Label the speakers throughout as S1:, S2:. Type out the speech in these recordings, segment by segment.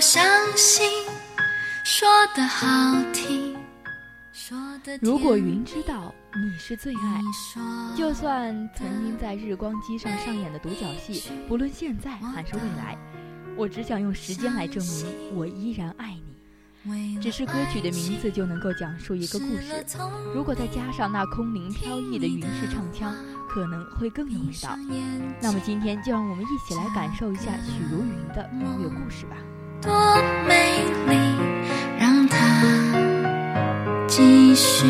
S1: 相信，说的好听，说的
S2: 如果云知道你是最爱，就算曾经在日光机上上演的独角戏，不论现在还是未来，我只想用时间来证明我依然爱你。只是歌曲的名字就能够讲述一个故事，如果再加上那空灵飘逸的云式唱腔，可能会更有味道。那么今天就让我们一起来感受一下许茹芸的音乐故事吧。
S1: 多美丽，让它继续。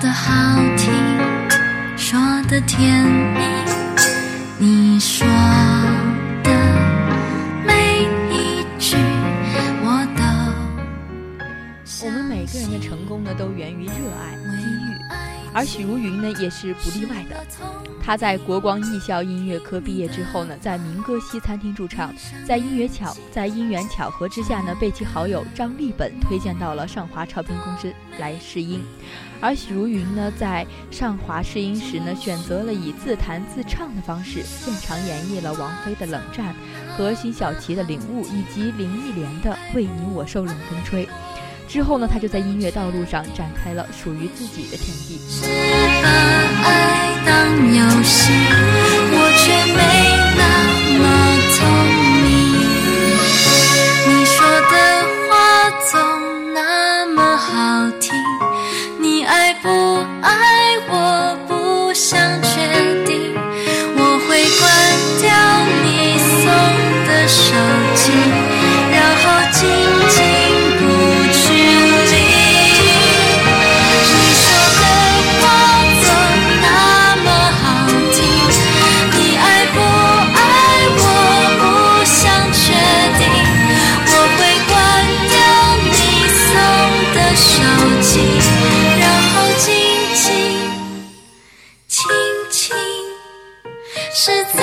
S1: 的好听，说的甜蜜。
S2: 而许茹芸呢，也是不例外的。她在国光艺校音乐科毕业之后呢，在民歌西餐厅驻唱，在音乐巧在因缘巧合之下呢，被其好友张立本推荐到了上华唱片公司来试音。而许茹芸呢，在上华试音时呢，选择了以自弹自唱的方式，现场演绎了王菲的《冷战》和辛晓琪的《领悟》，以及林忆莲的《为你我受冷风吹》。之后呢，他就在音乐道路上展开了属于自己的天地。
S1: 只把爱当游戏，我却没那么聪明。你说的话总那么好听，你爱不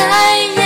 S1: 是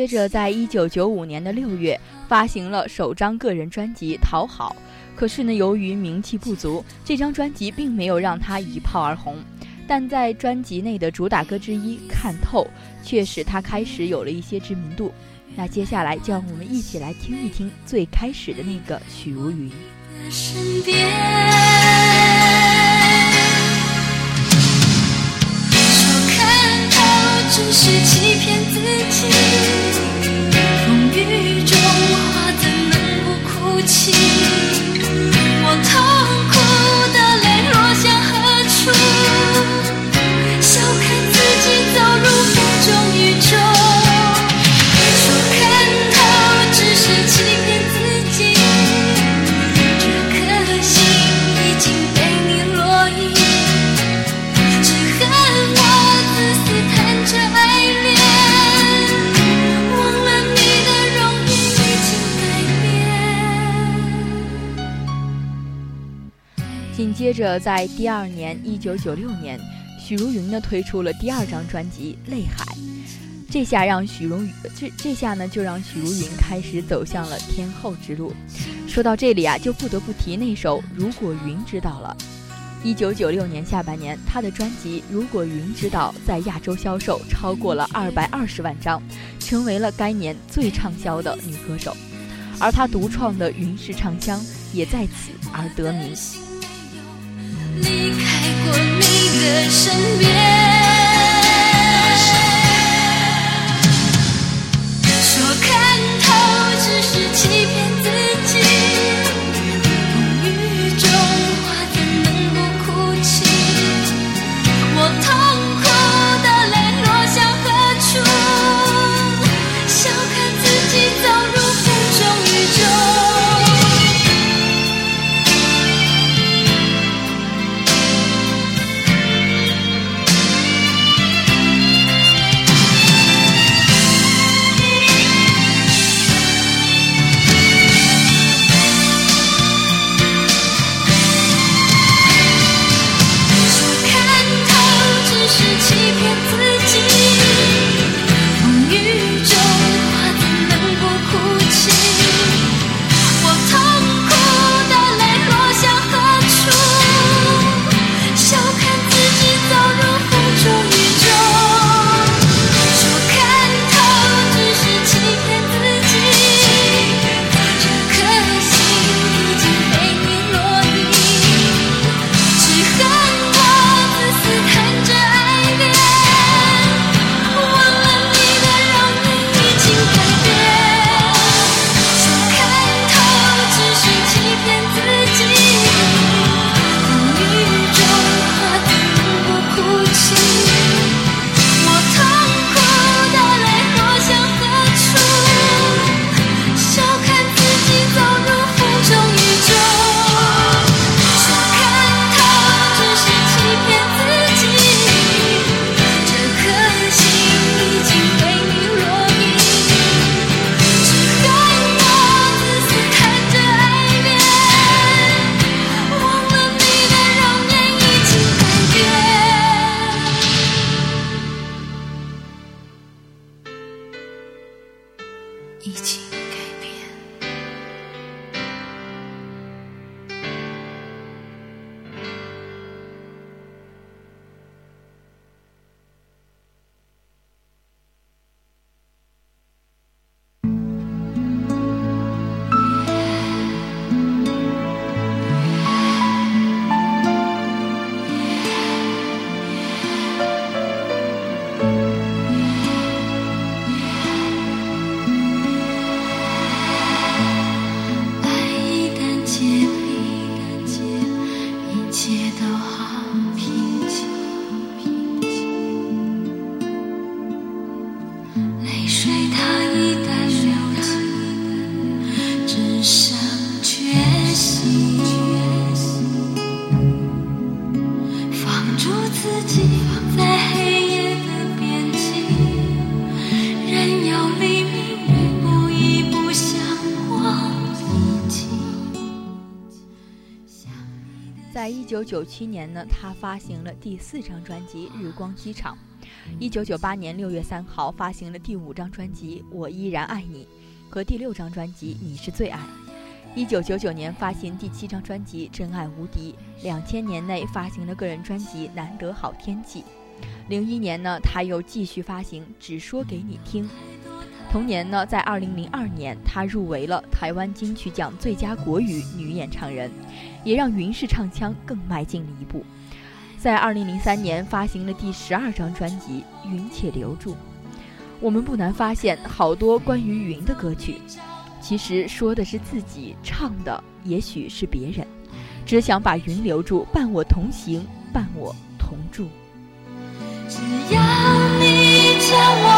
S2: 接着，在一九九五年的六月，发行了首张个人专辑《讨好》。可是呢，由于名气不足，这张专辑并没有让他一炮而红。但在专辑内的主打歌之一《看透》，却使他开始有了一些知名度。那接下来，就让我们一起来听一听最开始的那个许茹芸。
S1: 身边，看透只是欺骗自己，着，
S2: 在第二年，一九九六年，许茹芸呢推出了第二张专辑《泪海》，这下让许茹芸这这下呢就让许茹芸开始走向了天后之路。说到这里啊，就不得不提那首《如果云知道了》。一九九六年下半年，她的专辑《如果云知道》在亚洲销售超过了二百二十万张，成为了该年最畅销的女歌手。而她独创的云式唱腔也在此而得名。
S1: 离开过你的身边，在一
S2: 九九七年呢，他发行了第四张专辑《日光机场》，一九九八年六月三号发行了第五张专辑《我依然爱你》，和第六张专辑《你是最爱》。一九九九年发行第七张专辑《真爱无敌》，两千年内发行了个人专辑《难得好天气》。零一年呢，他又继续发行《只说给你听》。同年呢，在二零零二年，他入围了台湾金曲奖最佳国语女演唱人，也让云氏唱腔更迈进了一步。在二零零三年发行了第十二张专辑《云且留住》。我们不难发现，好多关于云的歌曲，其实说的是自己，唱的也许是别人，只想把云留住，伴我同行，伴我同住。
S1: 只要你将我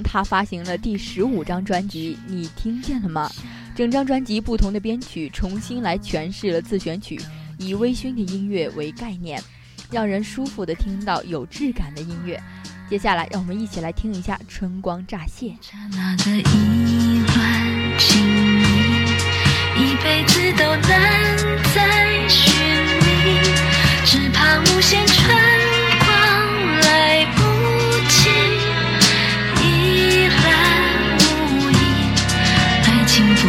S2: 他发行了第十五张专辑，你听见了吗？整张专辑不同的编曲重新来诠释了自选曲，以微醺的音乐为概念，让人舒服的听到有质感的音乐。接下来，让我们一起来听一下《春光乍泄》。
S1: 一辈子都难再寻觅，只怕无限春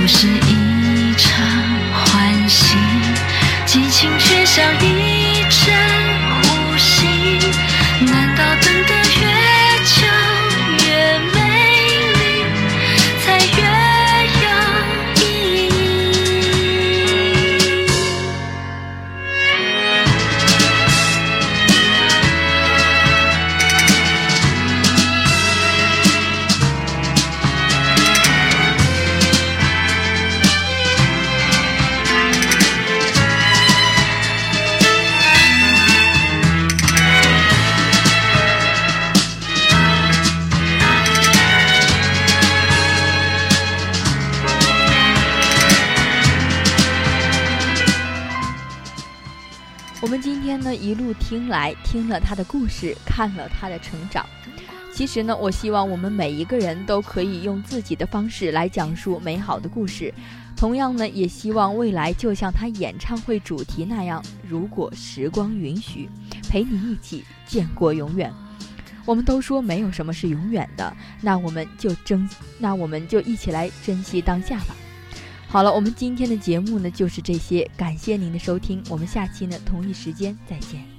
S1: 不是一场欢喜，激情却像一
S2: 我们今天呢一路听来，听了他的故事，看了他的成长。其实呢，我希望我们每一个人都可以用自己的方式来讲述美好的故事。同样呢，也希望未来就像他演唱会主题那样，如果时光允许，陪你一起见过永远。我们都说没有什么是永远的，那我们就珍，那我们就一起来珍惜当下吧。好了，我们今天的节目呢就是这些，感谢您的收听，我们下期呢同一时间再见。